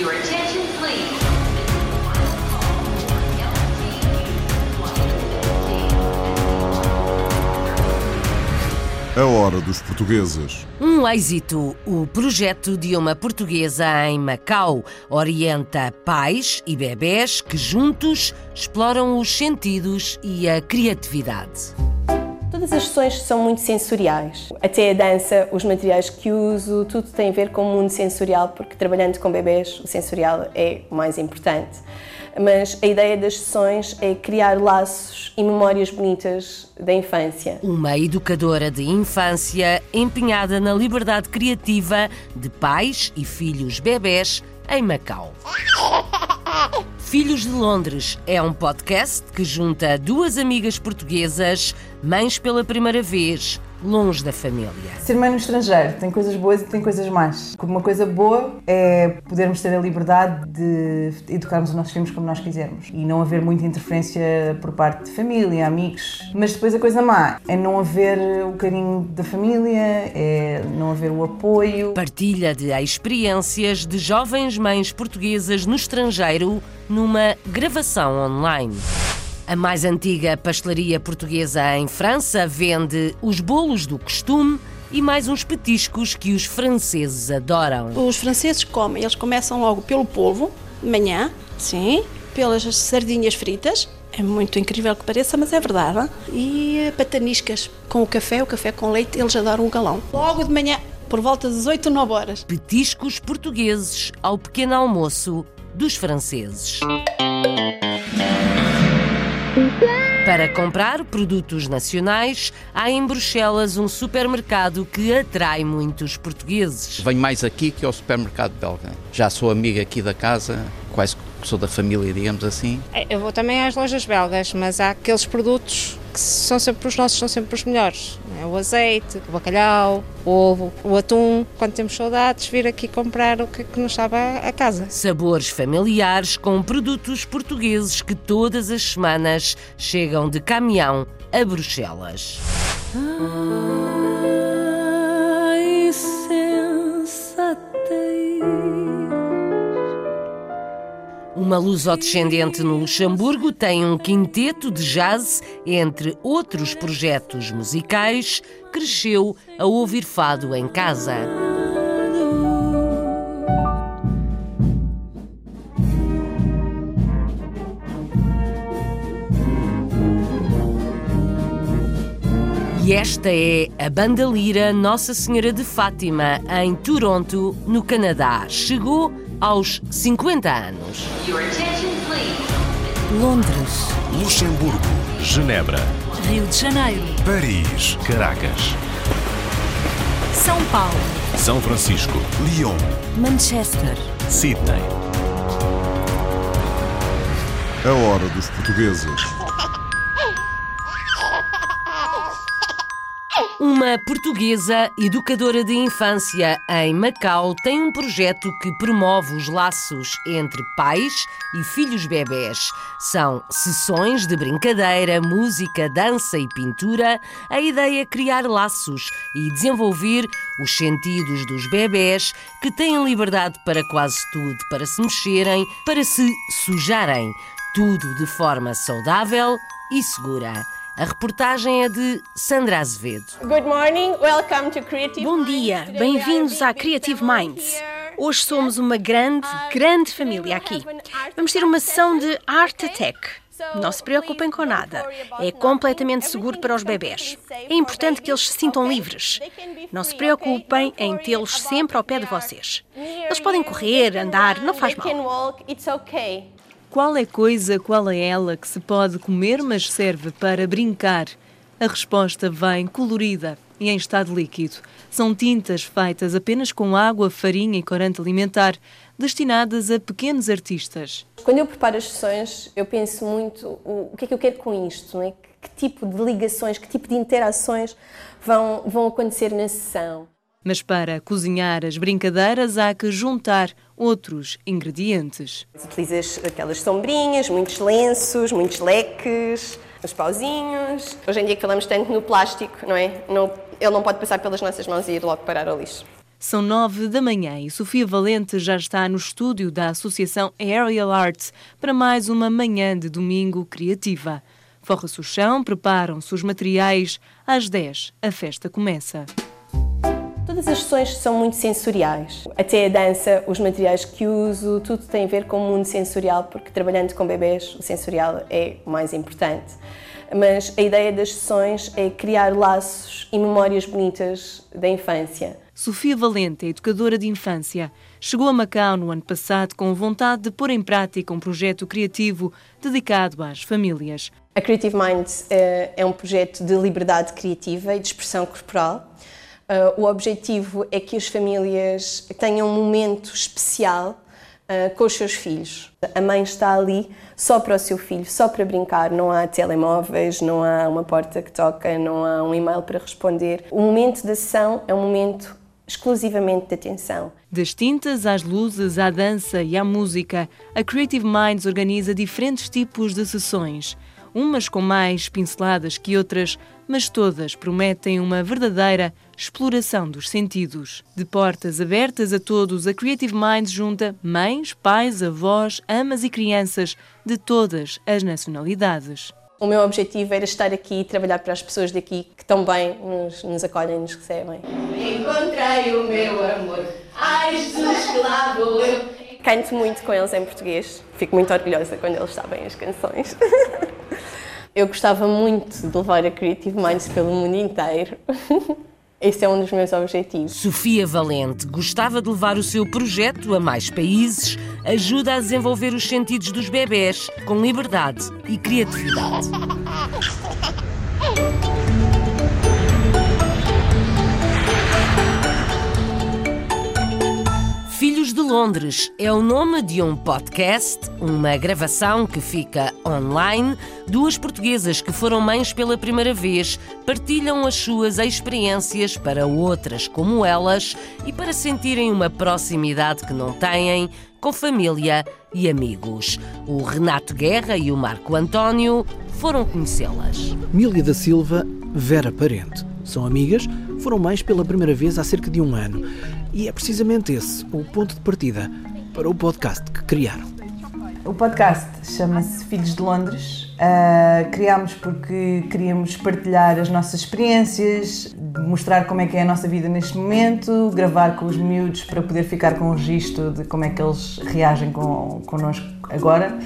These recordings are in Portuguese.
Your attention, please. A hora dos portugueses. Um êxito. O projeto de uma portuguesa em Macau orienta pais e bebés que juntos exploram os sentidos e a criatividade. Todas as sessões são muito sensoriais. Até a dança, os materiais que uso, tudo tem a ver com o mundo sensorial, porque trabalhando com bebés, o sensorial é o mais importante. Mas a ideia das sessões é criar laços e memórias bonitas da infância. Uma educadora de infância empenhada na liberdade criativa de pais e filhos bebés em Macau. Filhos de Londres é um podcast que junta duas amigas portuguesas, mães pela primeira vez, longe da família. Ser mãe no estrangeiro tem coisas boas e tem coisas más. Uma coisa boa é podermos ter a liberdade de educarmos os nossos filhos como nós quisermos e não haver muita interferência por parte de família, amigos. Mas depois a coisa má é não haver o carinho da família, é não haver o apoio. Partilha de experiências de jovens mães portuguesas no estrangeiro numa gravação online. A mais antiga pastelaria portuguesa em França vende os bolos do costume e mais uns petiscos que os franceses adoram. Os franceses comem, eles começam logo pelo polvo, de manhã, sim, pelas sardinhas fritas, é muito incrível que pareça, mas é verdade. E pataniscas com o café, o café com leite, eles adoram um galão. Logo de manhã, por volta das 8 ou 9 horas. Petiscos portugueses ao pequeno almoço dos franceses. Para comprar produtos nacionais, há em Bruxelas um supermercado que atrai muitos portugueses. Venho mais aqui que ao supermercado belga. Já sou amiga aqui da casa, quase sou da família, digamos assim. Eu vou também às lojas belgas, mas há aqueles produtos que são sempre os nossos, são sempre os melhores. É o azeite, o bacalhau, o ovo, o atum. Quando temos saudades, vir aqui comprar o que, que nos sabe a, casa. Sabores familiares com produtos portugueses que todas as semanas chegam de caminhão a Bruxelas. Ai, Uma lusodescendente no Luxemburgo tem um quinteto de jazz, entre outros projetos musicais, cresceu a ouvir fado em casa. E esta é a banda lira Nossa Senhora de Fátima, em Toronto, no Canadá. Chegou aos 50 anos. Londres, Luxemburgo, Genebra, Rio de Janeiro, Paris, Caracas, São Paulo, São Francisco, Lyon, Manchester. Sydney. A hora dos portugueses. Uma portuguesa educadora de infância em Macau tem um projeto que promove os laços entre pais e filhos bebés. São sessões de brincadeira, música, dança e pintura. A ideia é criar laços e desenvolver os sentidos dos bebés que têm liberdade para quase tudo, para se mexerem, para se sujarem. Tudo de forma saudável e segura. A reportagem é de Sandra Azevedo. Good morning, welcome to Creative Bom dia, bem-vindos à Creative Minds. Hoje somos uma grande, grande família aqui. Vamos ter uma sessão de Art Attack. Não se preocupem com nada. É completamente seguro para os bebés. É importante que eles se sintam livres. Não se preocupem em tê-los sempre ao pé de vocês. Eles podem correr, andar, não faz mal. Qual é coisa, qual é ela que se pode comer, mas serve para brincar? A resposta vem colorida e em estado líquido. São tintas feitas apenas com água, farinha e corante alimentar, destinadas a pequenos artistas. Quando eu preparo as sessões, eu penso muito o, o que é que eu quero com isto, não é? que, que tipo de ligações, que tipo de interações vão, vão acontecer na sessão. Mas para cozinhar as brincadeiras há que juntar outros ingredientes. Utilizas aquelas sombrinhas, muitos lenços, muitos leques, os pauzinhos. Hoje em dia que falamos tanto no plástico, não é? Não, ele não pode passar pelas nossas mãos e ir logo parar ao lixo. São nove da manhã e Sofia Valente já está no estúdio da Associação Aerial Arts para mais uma manhã de domingo criativa. Forra-se o chão, preparam-se os materiais. Às 10, a festa começa. Todas as sessões são muito sensoriais. Até a dança, os materiais que uso, tudo tem a ver com o mundo sensorial, porque trabalhando com bebês, o sensorial é o mais importante. Mas a ideia das sessões é criar laços e memórias bonitas da infância. Sofia Valente, educadora de infância, chegou a Macau no ano passado com vontade de pôr em prática um projeto criativo dedicado às famílias. A Creative Minds é um projeto de liberdade criativa e de expressão corporal. Uh, o objetivo é que as famílias tenham um momento especial uh, com os seus filhos. A mãe está ali só para o seu filho, só para brincar. Não há telemóveis, não há uma porta que toca, não há um e-mail para responder. O momento da sessão é um momento exclusivamente de atenção. Das tintas às luzes, à dança e à música, a Creative Minds organiza diferentes tipos de sessões umas com mais pinceladas que outras, mas todas prometem uma verdadeira exploração dos sentidos. De portas abertas a todos, a Creative Minds junta mães, pais, avós, amas e crianças de todas as nacionalidades. O meu objetivo era estar aqui e trabalhar para as pessoas daqui que tão bem nos, nos acolhem e nos recebem. Encontrei o meu amor, ai Jesus que lá vou. Canto muito com eles em português, fico muito orgulhosa quando eles sabem as canções. Eu gostava muito de levar a Creative Minds pelo mundo inteiro. Esse é um dos meus objetivos. Sofia Valente gostava de levar o seu projeto a mais países, ajuda a desenvolver os sentidos dos bebés com liberdade e criatividade. Londres é o nome de um podcast, uma gravação que fica online. Duas portuguesas que foram mães pela primeira vez partilham as suas experiências para outras como elas e para sentirem uma proximidade que não têm com família e amigos. O Renato Guerra e o Marco António foram conhecê-las. Mília da Silva, Vera Parente. São amigas, foram mães pela primeira vez há cerca de um ano. E é precisamente esse o ponto de partida para o podcast que criaram. O podcast chama-se Filhos de Londres. Uh, criámos porque queríamos partilhar as nossas experiências, mostrar como é que é a nossa vida neste momento, gravar com os miúdos para poder ficar com o registro de como é que eles reagem com, connosco agora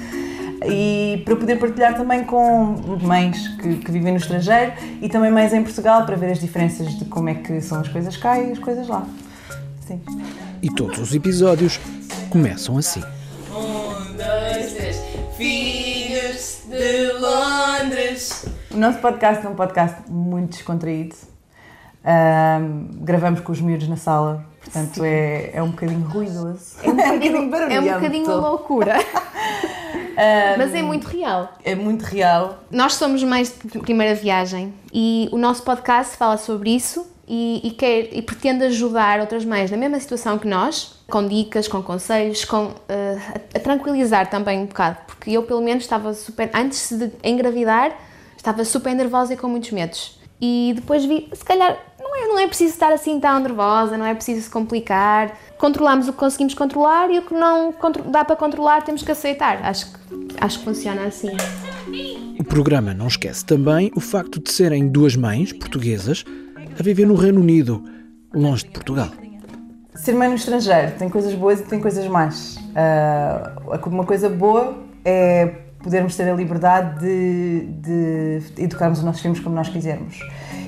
e para poder partilhar também com mães que, que, vivem no estrangeiro e também mães em Portugal para ver as diferenças de como é que são as coisas cá e as coisas lá. Sim. E todos os episódios começam assim. Um, dois, três. Filhos de Londres. O nosso podcast é um podcast muito descontraído. Um, gravamos com os miúdos na sala, portanto é, é um bocadinho ruidoso. É um bocadinho, é um bocadinho loucura. Mas é muito real. É muito real. Nós somos mais de primeira viagem e o nosso podcast fala sobre isso e, e, quer, e pretende ajudar outras mães na mesma situação que nós, com dicas, com conselhos, com, uh, a, a, tranquilizar também um bocado, porque eu pelo menos estava super, antes de engravidar, estava super nervosa e com muitos medos. E depois vi, se calhar não é, não é preciso estar assim tão nervosa, não é preciso se complicar. Controlamos o que conseguimos controlar e o que não dá para controlar temos que aceitar. Acho que, acho que funciona assim. O programa não esquece também o facto de serem duas mães portuguesas a viver no Reino Unido, longe de Portugal. Ser mãe no estrangeiro tem coisas boas e tem coisas más. Uh, uma coisa boa é podermos ter a liberdade de, de educarmos os nossos filhos como nós quisermos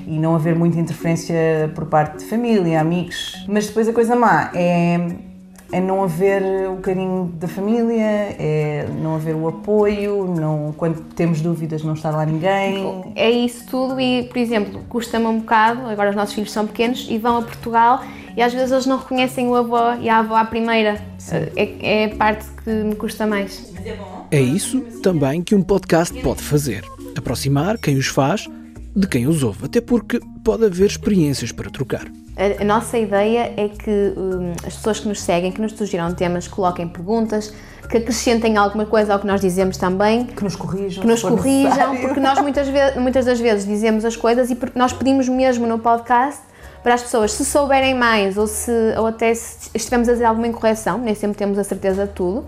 e não haver muita interferência por parte de família, amigos. Mas depois a coisa má é é não haver o carinho da família, é não haver o apoio, não, quando temos dúvidas não estar lá ninguém. É isso tudo e, por exemplo, custa-me um bocado, agora os nossos filhos são pequenos e vão a Portugal e às vezes eles não reconhecem o avô e a avó à primeira. É, é a parte que me custa mais. É isso também que um podcast pode fazer. Aproximar quem os faz de quem os ouve, até porque pode haver experiências para trocar. A, nossa ideia é que um, as pessoas que nos seguem, que nos sugiram temas, coloquem perguntas, que acrescentem alguma coisa ao que nós dizemos também. Que nos corrijam. Que nos corrijam, necessário. porque nós muitas, vezes, muitas das vezes dizemos as coisas e nós pedimos mesmo no podcast para as pessoas, se souberem mais ou, se, ou até se estivermos a fazer alguma incorreção, nem sempre temos a certeza de tudo,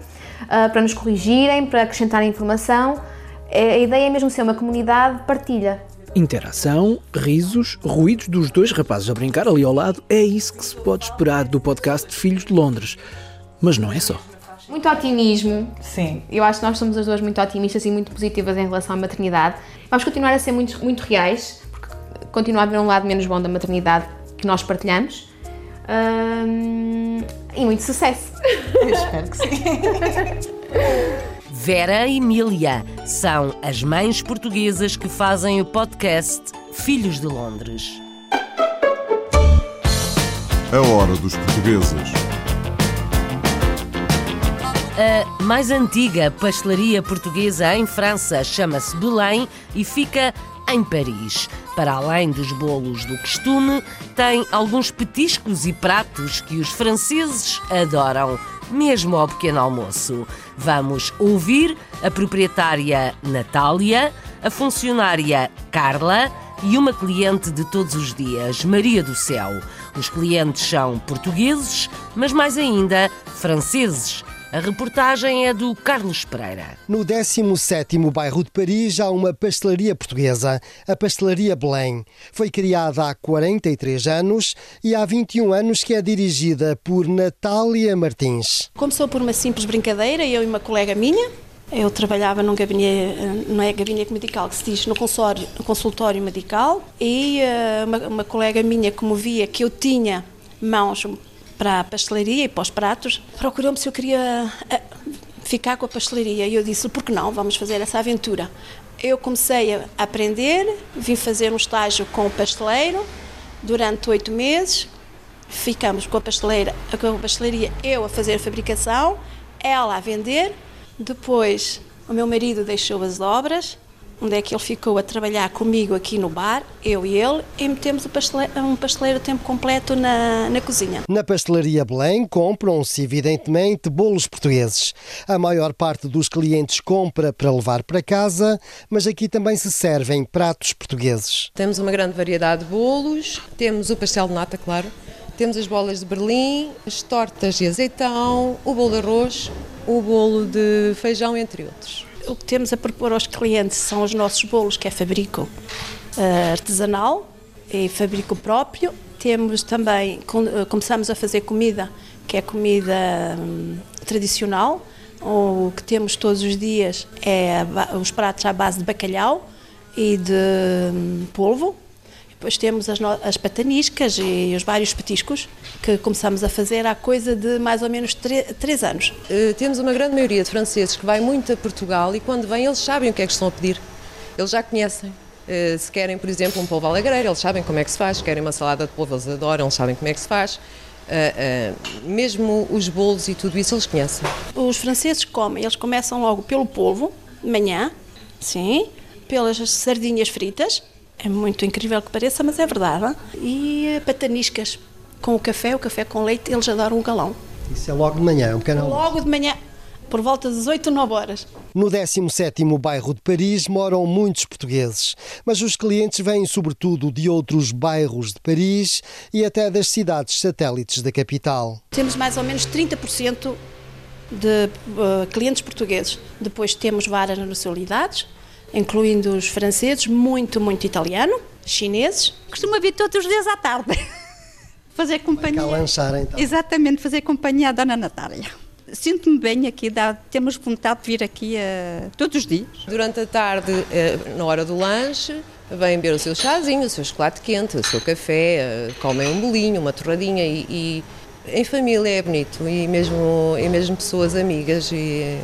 uh, para nos corrigirem, para acrescentarem informação. É, a ideia é mesmo ser uma comunidade de partilha. Interação, risos, ruídos dos dois rapazes a brincar ali ao lado, é isso que se pode esperar do podcast Filhos de Londres. Mas não é só. Muito otimismo. Sim. Eu acho que nós somos as duas muito otimistas e muito positivas em relação à maternidade. Vamos continuar a ser muito, muito reais, porque continua a haver um lado menos bom da maternidade que nós partilhamos. Hum, e muito sucesso. Eu espero que sim. Vera e Emília são as mães portuguesas que fazem o podcast Filhos de Londres. A hora dos portugueses. A mais antiga pastelaria portuguesa em França chama-se Belém e fica em Paris. Para além dos bolos do costume, tem alguns petiscos e pratos que os franceses adoram, mesmo ao pequeno almoço. Vamos ouvir a proprietária Natália, a funcionária Carla e uma cliente de todos os dias, Maria do Céu. Os clientes são portugueses, mas mais ainda franceses. A reportagem é do Carlos Pereira. No 17º bairro de Paris há uma pastelaria portuguesa, a Pastelaria Belém. Foi criada há 43 anos e há 21 anos que é dirigida por Natália Martins. Começou por uma simples brincadeira, eu e uma colega minha. Eu trabalhava num gabinete, não é gabinete medical que se diz, no consultório, no consultório medical e uh, uma, uma colega minha, como via que eu tinha mãos para a pastelaria e para os pratos, procurou-me se eu queria eh, ficar com a pastelaria. E eu disse, por que não? Vamos fazer essa aventura. Eu comecei a aprender, vim fazer um estágio com o pasteleiro durante oito meses. Ficamos com a, pasteleira, com a pastelaria, eu a fazer a fabricação, ela a vender. Depois, o meu marido deixou as obras, onde é que ele ficou a trabalhar comigo aqui no bar, eu e ele, e metemos um pasteleiro a tempo completo na, na cozinha. Na pastelaria Belém compram-se evidentemente bolos portugueses. A maior parte dos clientes compra para levar para casa, mas aqui também se servem pratos portugueses. Temos uma grande variedade de bolos, temos o pastel de nata, claro, temos as bolas de Berlim, as tortas de azeitão, o bolo de arroz, o bolo de feijão, entre outros o que temos a propor aos clientes são os nossos bolos, que é fabrico uh, artesanal e fabrico próprio. Temos também, uh, começamos a fazer comida, que é comida um, tradicional. O que temos todos os dias é os pratos à base de bacalhau e de um, polvo, depois temos as, as pataniscas e os vários petiscos que começamos a fazer há coisa de mais ou menos três anos. Uh, temos uma grande maioria de franceses que vai muito a Portugal e quando vêm eles sabem o que é que estão a pedir. Eles já conhecem. Uh, se querem, por exemplo, um polvo alagreiro, eles sabem como é que se faz. Se querem uma salada de polvo, eles adoram, eles sabem como é que se faz. Uh, uh, mesmo os bolos e tudo isso eles conhecem. Os franceses comem, eles começam logo pelo polvo, de manhã, sim, pelas sardinhas fritas, é muito incrível que pareça, mas é verdade. E pataniscas com o café, o café com leite, eles adoram um galão. Isso é logo de manhã, um pequeno Logo de manhã, por volta das 8, 9 horas. No 17º bairro de Paris moram muitos portugueses, mas os clientes vêm sobretudo de outros bairros de Paris e até das cidades satélites da capital. Temos mais ou menos 30% de uh, clientes portugueses. Depois temos várias nacionalidades, incluindo os franceses, muito, muito italiano, chineses. Costumo vir todos os dias à tarde. fazer companhia. Vai lanchar, então. Exatamente, fazer companhia à Dona Natália. Sinto-me bem aqui, dá, temos vontade de vir aqui uh, todos os dias. Durante a tarde, uh, na hora do lanche, vêm beber o seu chazinho, o seu chocolate quente, o seu café, uh, comem um bolinho, uma torradinha e, e, em família é bonito e mesmo, e mesmo pessoas amigas e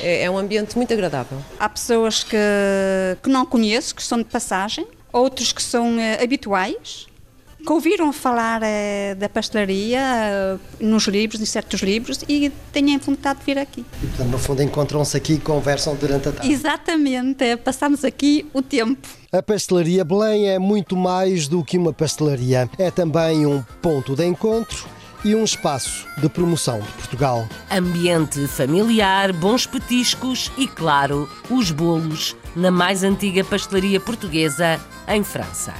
é, é um ambiente muito agradável. Há pessoas que, que não conheço, que são de passagem, outros que são uh, habituais, que ouviram falar uh, da pastelaria uh, nos livros, em certos livros, e têm vontade de vir aqui. E, portanto, no fundo, encontram-se aqui e conversam durante a tarde. Exatamente, passamos aqui o tempo. A Pastelaria Belém é muito mais do que uma pastelaria. É também um ponto de encontro e um espaço de promoção de Portugal. Ambiente familiar, bons petiscos e, claro, os bolos na mais antiga pastelaria portuguesa em França.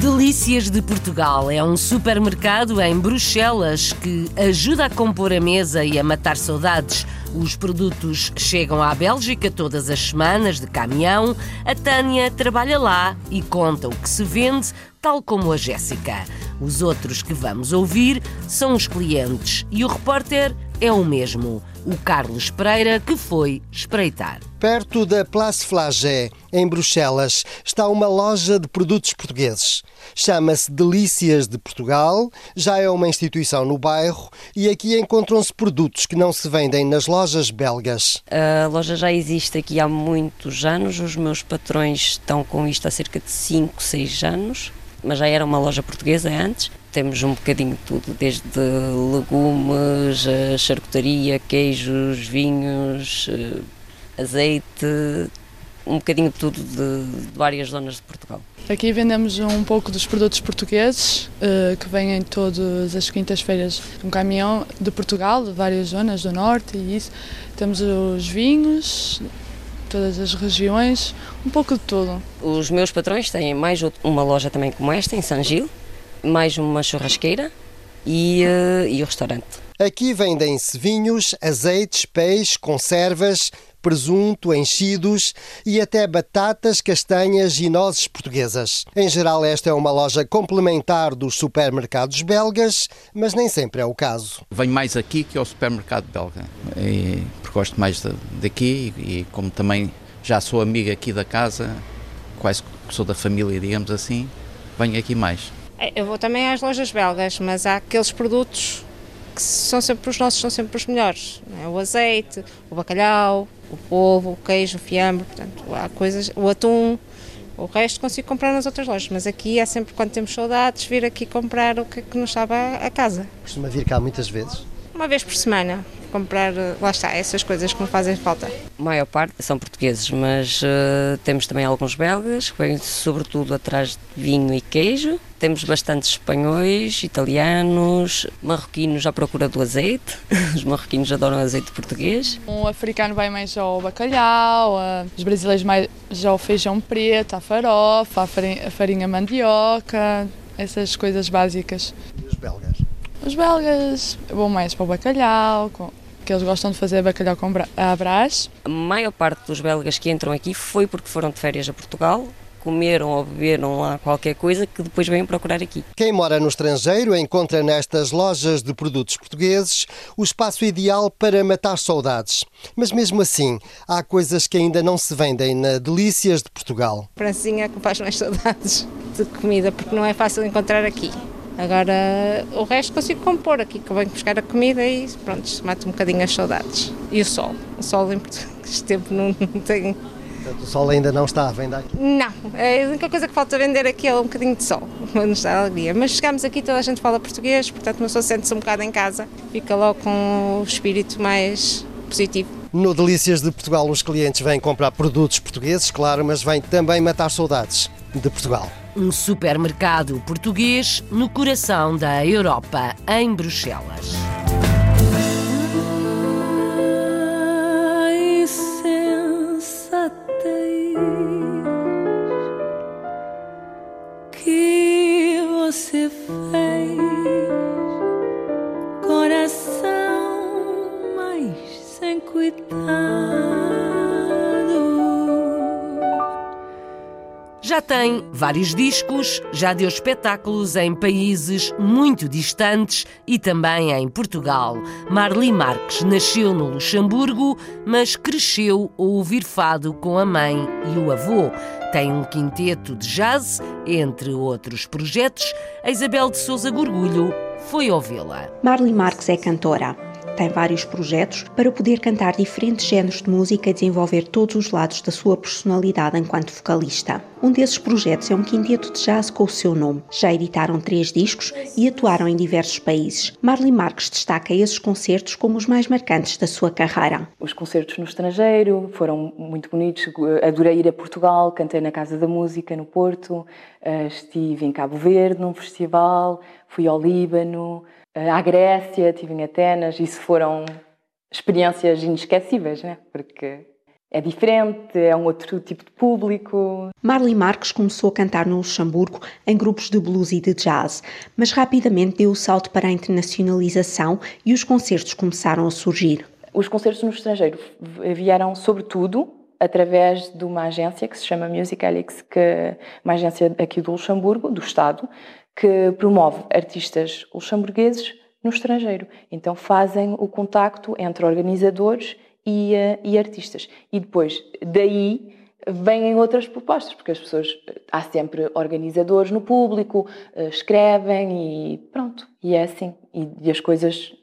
Delícias de Portugal é um supermercado em Bruxelas que ajuda a compor a mesa e a matar saudades os produtos chegam à Bélgica todas as semanas de caminhão. A Tânia trabalha lá e conta o que se vende, tal como a Jéssica. Os outros que vamos ouvir são os clientes e o repórter é o mesmo, o Carlos Pereira, que foi espreitar. Perto da Place Flagey, em Bruxelas, está uma loja de produtos portugueses. Chama-se Delícias de Portugal, já é uma instituição no bairro e aqui encontram-se produtos que não se vendem nas lojas belgas. A loja já existe aqui há muitos anos, os meus patrões estão com isto há cerca de 5, 6 anos, mas já era uma loja portuguesa antes. Temos um bocadinho de tudo, desde legumes, charcutaria, queijos, vinhos, eh, azeite, um bocadinho de tudo de, de, várias zonas de Portugal. Aqui vendemos um pouco dos produtos portugueses uh, que vêm todas as quintas-feiras um caminhão de Portugal, de várias zonas do norte e isso. Temos os vinhos, todas as regiões, um pouco de tudo. Os meus patrões têm mais uma loja também como esta, em San Gil, mais uma churrasqueira e, uh, e o restaurante. Aqui vendem-se vinhos, azeites, peixe, conservas, presunto, enchidos e até batatas, castanhas e nozes portuguesas. Em geral, esta é uma loja complementar dos supermercados belgas, mas nem sempre é o caso. Venho mais aqui que ao supermercado belga, e, porque gosto mais daqui e como também já sou amiga aqui da casa, quase sou da família, digamos assim, venho aqui mais. É, eu vou também às lojas belgas, mas há aqueles produtos que são sempre os nossos, são sempre os melhores. É? O azeite, o bacalhau, o polvo, o queijo, o fiambre, portanto, há coisas, o atum, o resto consigo comprar nas outras lojas, mas aqui é sempre quando temos saudades vir aqui comprar o que, que nos sabe a casa. Costuma vir cá muitas vezes? Uma vez por semana comprar, lá está, essas coisas que me fazem falta. A maior parte são portugueses, mas uh, temos também alguns belgas, que vêm sobretudo atrás de vinho e queijo. Temos bastantes espanhóis, italianos, marroquinos à procura do azeite. Os marroquinos adoram azeite português. O africano vai mais ao bacalhau, os brasileiros mais ao feijão preto, à farofa, à farinha, à farinha mandioca, essas coisas básicas. E os belgas? Os belgas vão mais para o bacalhau, que eles gostam de fazer bacalhau com a brás. A maior parte dos belgas que entram aqui foi porque foram de férias a Portugal, comeram ou beberam lá qualquer coisa que depois vêm procurar aqui. Quem mora no estrangeiro encontra nestas lojas de produtos portugueses o espaço ideal para matar saudades. Mas mesmo assim, há coisas que ainda não se vendem na Delícias de Portugal. Francinha que faz mais saudades de comida, porque não é fácil encontrar aqui. Agora, o resto consigo compor aqui, que eu venho buscar a comida e pronto, mato um bocadinho as saudades. E o sol. O sol em Portugal, este tempo não, não tem. Portanto, o sol ainda não está à venda aqui? Não, a única coisa que falta vender aqui é um bocadinho de sol, para nos dar alegria. Mas chegamos aqui, toda a gente fala português, portanto, uma pessoa sente-se um bocado em casa, fica logo com o espírito mais positivo. No Delícias de Portugal, os clientes vêm comprar produtos portugueses, claro, mas vêm também matar saudades de Portugal. Um supermercado português no coração da Europa, em Bruxelas. Tem vários discos, já deu espetáculos em países muito distantes e também em Portugal. Marli Marques nasceu no Luxemburgo, mas cresceu a ouvir fado com a mãe e o avô. Tem um quinteto de jazz, entre outros projetos. A Isabel de Souza Gorgulho foi ouvi-la. Marli Marques é cantora tem vários projetos para poder cantar diferentes géneros de música e desenvolver todos os lados da sua personalidade enquanto vocalista. Um desses projetos é um quinteto de jazz com o seu nome. Já editaram três discos e atuaram em diversos países. Marley Marques destaca esses concertos como os mais marcantes da sua carreira. Os concertos no estrangeiro foram muito bonitos. Adorei ir a Portugal, cantei na Casa da Música, no Porto. Eh, estive em Cabo Verde, num festival. Fui ao Líbano à Grécia, estive em Atenas, isso foram experiências inesquecíveis, né? porque é diferente, é um outro tipo de público. Marley Marques começou a cantar no Luxemburgo em grupos de blues e de jazz, mas rapidamente deu o salto para a internacionalização e os concertos começaram a surgir. Os concertos no estrangeiro vieram sobretudo através de uma agência que se chama Music Alix, que é uma agência aqui do Luxemburgo, do Estado, que promove artistas luxemburgueses no estrangeiro. Então fazem o contacto entre organizadores e, uh, e artistas. E depois, daí, vêm outras propostas, porque as pessoas, há sempre organizadores no público, uh, escrevem e pronto. E é assim. E, e as coisas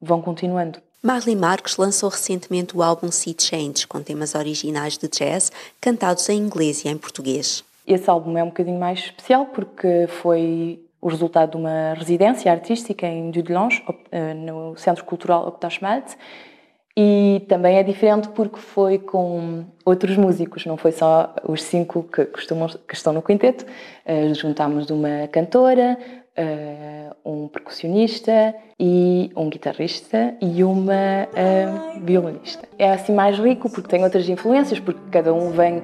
vão continuando. Marley Marques lançou recentemente o álbum Sea Change, com temas originais de jazz, cantados em inglês e em português. Esse álbum é um bocadinho mais especial porque foi o resultado de uma residência artística em Dudelange, eh, no Centro Cultural Octashmalt, e também é diferente porque foi com outros músicos, não foi só os cinco que, costumam, que estão no quinteto. Uh, juntámos uma cantora, uh, um percussionista e um guitarrista e uma uh, violonista. É assim mais rico porque tem outras influências, porque cada um vem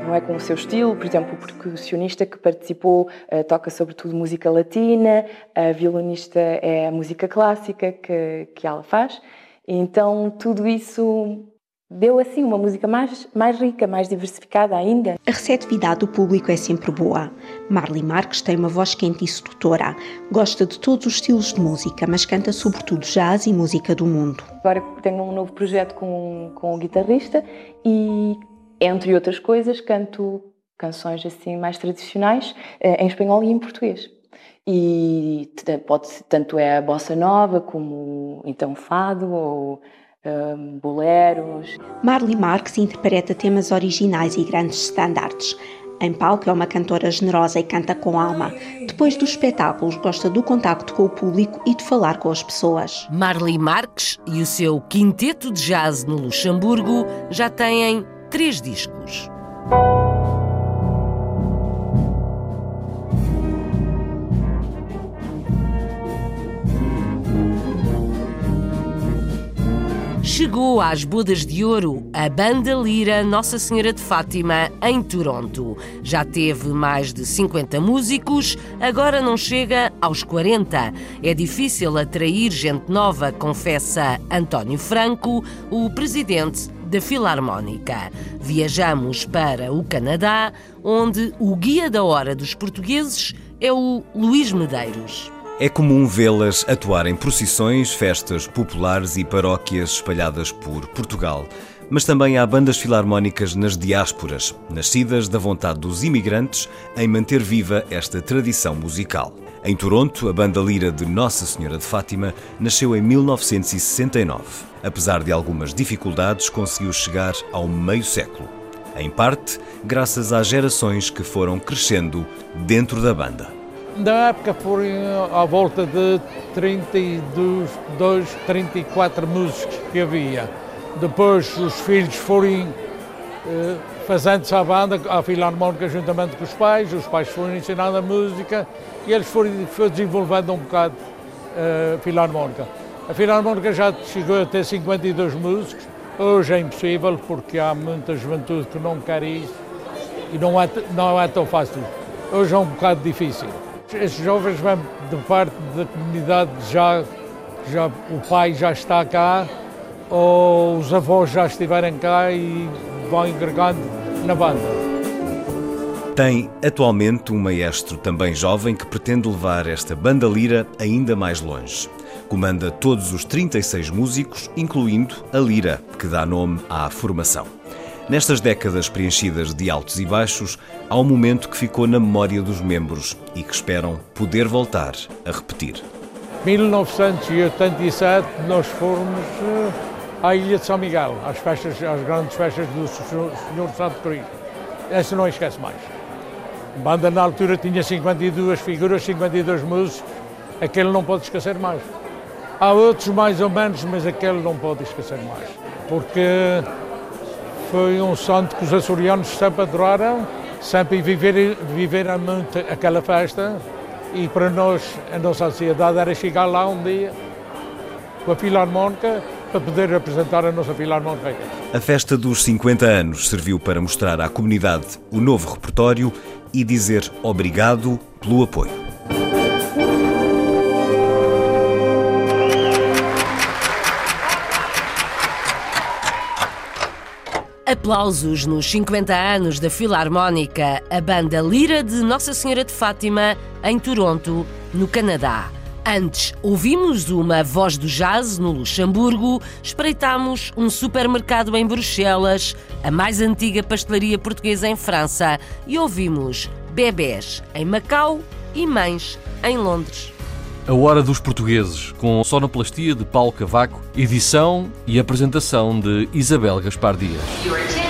não é com o seu estilo. Por exemplo, o percussionista que participou uh, toca sobretudo música latina, a violonista é a música clássica que, que ela faz. Então, tudo isso deu assim uma música mais, mais rica, mais diversificada ainda. A receptividade do público é sempre boa. Marley Marques tem uma voz quente e sedutora. Gosta de todos os estilos de música, mas canta sobretudo jazz e música do mundo. Agora tenho um novo projeto com, com o guitarrista e, entre outras coisas, canto canções assim mais tradicionais eh, em espanhol e em português e pode tanto é a bossa nova como então fado ou um, boleros. Marley Marques interpreta temas originais e grandes standards. Em palco é uma cantora generosa e canta com alma. Depois dos espetáculos, gosta do contacto com o público e de falar com as pessoas. Marley Marques e o seu quinteto de jazz no Luxemburgo já têm três discos. chegou às bodas de ouro a banda Lira Nossa Senhora de Fátima em Toronto. Já teve mais de 50 músicos, agora não chega aos 40. É difícil atrair gente nova, confessa António Franco, o presidente da Filarmónica. Viajamos para o Canadá, onde o guia da hora dos portugueses é o Luís Medeiros. É comum vê-las atuar em procissões, festas populares e paróquias espalhadas por Portugal. Mas também há bandas filarmónicas nas diásporas, nascidas da vontade dos imigrantes em manter viva esta tradição musical. Em Toronto, a banda lira de Nossa Senhora de Fátima nasceu em 1969. Apesar de algumas dificuldades, conseguiu chegar ao meio século. Em parte, graças às gerações que foram crescendo dentro da banda. Na época foram à volta de 32, 34 músicos que havia. Depois os filhos foram eh, fazendo-se à banda, à filarmónica juntamente com os pais, os pais foram ensinando a música e eles foram, foram desenvolvendo um bocado eh, a filarmónica. A filarmónica já chegou a ter 52 músicos, hoje é impossível porque há muita juventude que não quer isso e não é, não é tão fácil. Hoje é um bocado difícil. Estes jovens vêm de parte da comunidade já, já o pai já está cá ou os avós já estiverem cá e vão agregando na banda. Tem atualmente um maestro também jovem que pretende levar esta banda lira ainda mais longe. Comanda todos os 36 músicos, incluindo a lira, que dá nome à formação. Nestas décadas preenchidas de altos e baixos, há um momento que ficou na memória dos membros e que esperam poder voltar a repetir. 1987 nós fomos eh, à Ilha de São Miguel, às festas, às grandes festas do Senhor Santo Cristo. Essa não esquece mais. A banda na altura tinha 52 figuras, 52 músicos, aquele não pode esquecer mais. Há outros mais ou menos, mas aquele não pode esquecer mais. Porque foi um santo que os açorianos sempre adoraram, sempre viveram, viveram muito aquela festa e para nós, a nossa ansiedade era chegar lá um dia com a filarmónica para poder apresentar a nossa Filarmónica. A festa dos 50 anos serviu para mostrar à comunidade o novo repertório e dizer obrigado pelo apoio. Aplausos nos 50 anos da Filarmónica, a banda Lira de Nossa Senhora de Fátima, em Toronto, no Canadá. Antes, ouvimos uma voz do jazz no Luxemburgo, espreitámos um supermercado em Bruxelas, a mais antiga pastelaria portuguesa em França e ouvimos bebés em Macau e mães em Londres. A Hora dos Portugueses, com sonoplastia de Paulo Cavaco, edição e apresentação de Isabel Gaspar Dias.